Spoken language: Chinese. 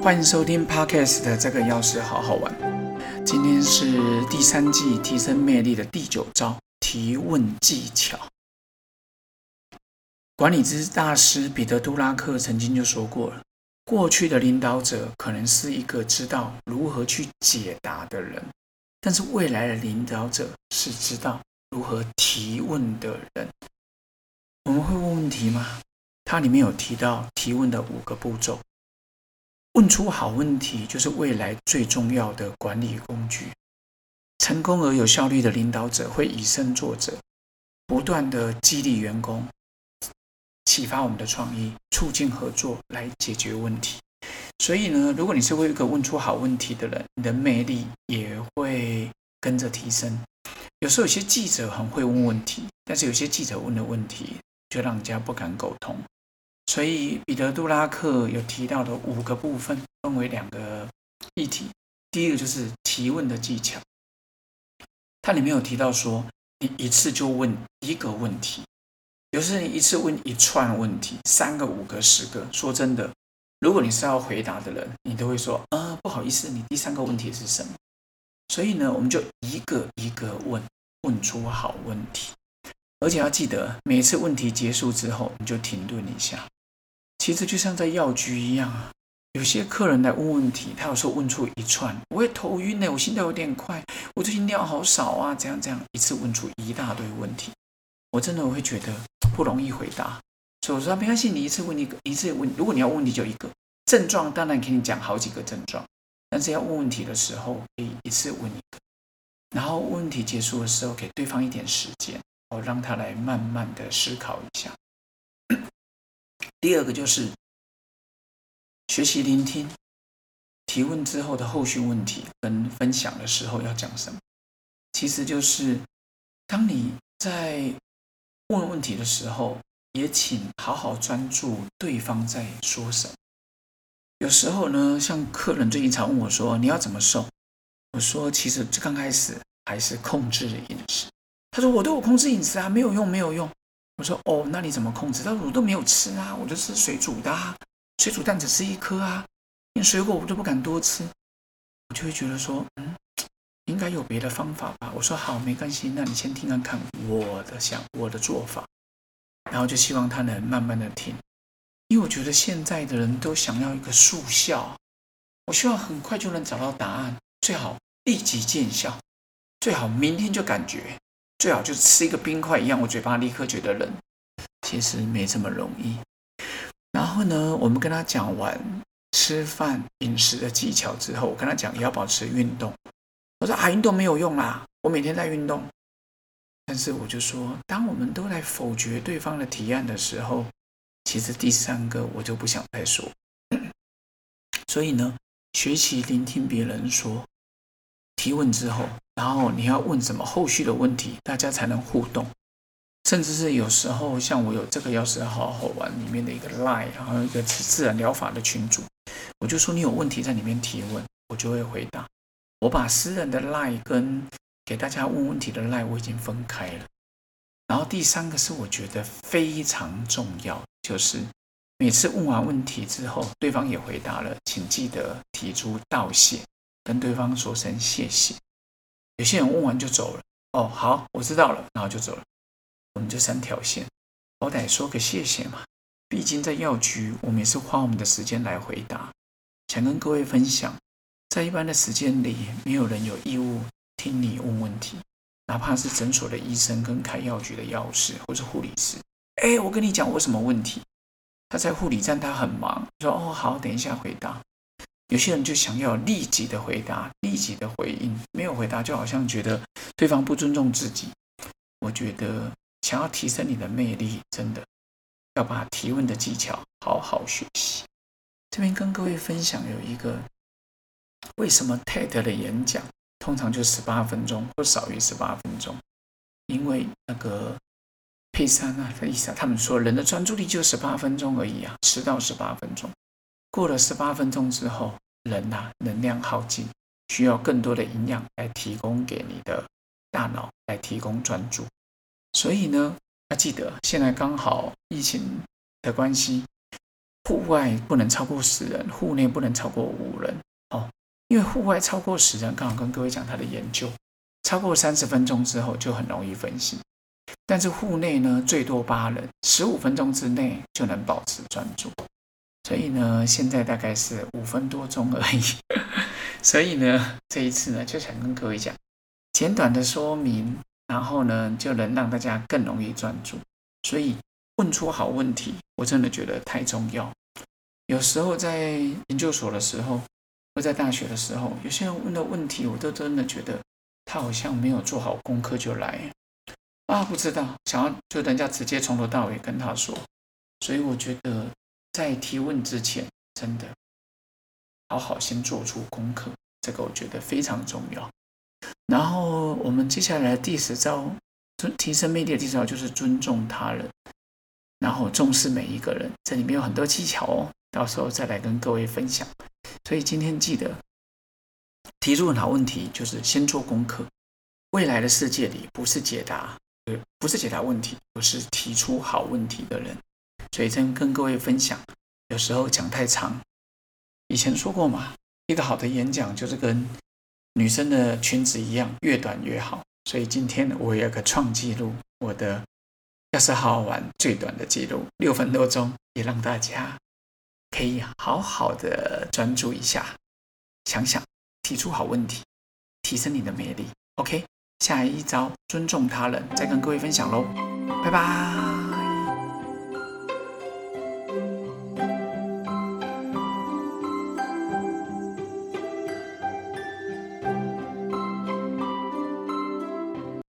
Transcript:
欢迎收听 Podcast 的这个钥匙好好玩。今天是第三季提升魅力的第九招提问技巧。管理之大师彼得·杜拉克曾经就说过了：过去的领导者可能是一个知道如何去解答的人，但是未来的领导者是知道如何提问的人。我们会问问题吗？它里面有提到提问的五个步骤。问出好问题，就是未来最重要的管理工具。成功而有效率的领导者会以身作则，不断的激励员工，启发我们的创意，促进合作来解决问题。所以呢，如果你是一个问出好问题的人，你的魅力也会跟着提升。有时候有些记者很会问问题，但是有些记者问的问题就让人家不敢沟通。所以，彼得·杜拉克有提到的五个部分，分为两个议题。第一个就是提问的技巧，它里面有提到说，你一次就问一个问题，有时你一次问一串问题，三个、五个、十个。说真的，如果你是要回答的人，你都会说，啊，不好意思，你第三个问题是什么？所以呢，我们就一个一个问，问出好问题，而且要记得，每次问题结束之后，你就停顿一下。其实就像在药局一样啊，有些客人来问问题，他有时候问出一串，我也头晕呢，我心跳有点快，我最近尿好少啊，这样这样，一次问出一大堆问题，我真的会觉得不容易回答。所以我说没关系，你一次问一个，一次问，如果你要问题就一个症状，当然给你讲好几个症状，但是要问问题的时候，可以一次问一个，然后问题结束的时候，给对方一点时间，哦，让他来慢慢的思考一下。第二个就是学习聆听提问之后的后续问题跟分享的时候要讲什么。其实就是当你在问问题的时候，也请好好专注对方在说什么。有时候呢，像客人最近常问我说：“你要怎么瘦？”我说：“其实刚开始还是控制饮食。”他说：“我都有控制饮食啊，没有用，没有用。”我说哦，那你怎么控制？他说我都没有吃啊，我就吃水煮的啊，水煮蛋只吃一颗啊，连水果我都不敢多吃。我就会觉得说，嗯，应该有别的方法吧。我说好，没关系，那你先听看看我的想我的做法，然后就希望他能慢慢的听，因为我觉得现在的人都想要一个速效，我希望很快就能找到答案，最好立即见效，最好明天就感觉。最好就吃一个冰块一样，我嘴巴立刻觉得冷。其实没这么容易。然后呢，我们跟他讲完吃饭饮食的技巧之后，我跟他讲也要保持运动。我说啊，运动没有用啦，我每天在运动。但是我就说，当我们都在否决对方的提案的时候，其实第三个我就不想再说。所以呢，学习聆听别人说。提问之后，然后你要问什么后续的问题，大家才能互动。甚至是有时候，像我有这个钥匙好好玩里面的一个 Lie，然后一个自然疗法的群组，我就说你有问题在里面提问，我就会回答。我把私人的 Lie 跟给大家问问题的 Lie 我已经分开了。然后第三个是我觉得非常重要，就是每次问完问题之后，对方也回答了，请记得提出道谢。跟对方说声谢谢。有些人问完就走了，哦，好，我知道了，然后就走了。我们这三条线，好歹说个谢谢嘛。毕竟在药局，我们也是花我们的时间来回答。想跟各位分享，在一般的时间里，没有人有义务听你问问题，哪怕是诊所的医生跟开药局的药师或是护理师。哎，我跟你讲，我什么问题？他在护理站，他很忙。说哦，好，等一下回答。有些人就想要立即的回答，立即的回应，没有回答就好像觉得对方不尊重自己。我觉得想要提升你的魅力，真的要把提问的技巧好好学习。这边跟各位分享有一个，为什么 TED 的演讲通常就十八分钟或少于十八分钟？因为那个佩珊啊的意思，他们说人的专注力就十八分钟而已啊，十到十八分钟。过了十八分钟之后，人呐能量耗尽，需要更多的营养来提供给你的大脑，来提供专注。所以呢，要记得现在刚好疫情的关系，户外不能超过十人，户内不能超过五人哦。因为户外超过十人，刚好跟各位讲他的研究，超过三十分钟之后就很容易分心。但是户内呢，最多八人，十五分钟之内就能保持专注。所以呢，现在大概是五分多钟而已。所以呢，这一次呢，就想跟各位讲简短的说明，然后呢，就能让大家更容易专注。所以问出好问题，我真的觉得太重要。有时候在研究所的时候，或在大学的时候，有些人问的问题，我都真的觉得他好像没有做好功课就来啊，不知道想要就人家直接从头到尾跟他说。所以我觉得在提问之前，真的好好先做出功课，这个我觉得非常重要。然后我们接下来第十招，提升魅力的第十招就是尊重他人。然后重视每一个人，这里面有很多技巧哦，到时候再来跟各位分享。所以今天记得提出很好问题，就是先做功课。未来的世界里，不是解答，不是解答问题，而是提出好问题的人。所以真跟各位分享，有时候讲太长，以前说过嘛，一个好的演讲就是跟女生的裙子一样，越短越好。所以今天我有个创纪录，我的。要是好好玩，最短的记录六分多钟，也让大家可以好好的专注一下，想想提出好问题，提升你的魅力。OK，下一招尊重他人，再跟各位分享喽，拜拜。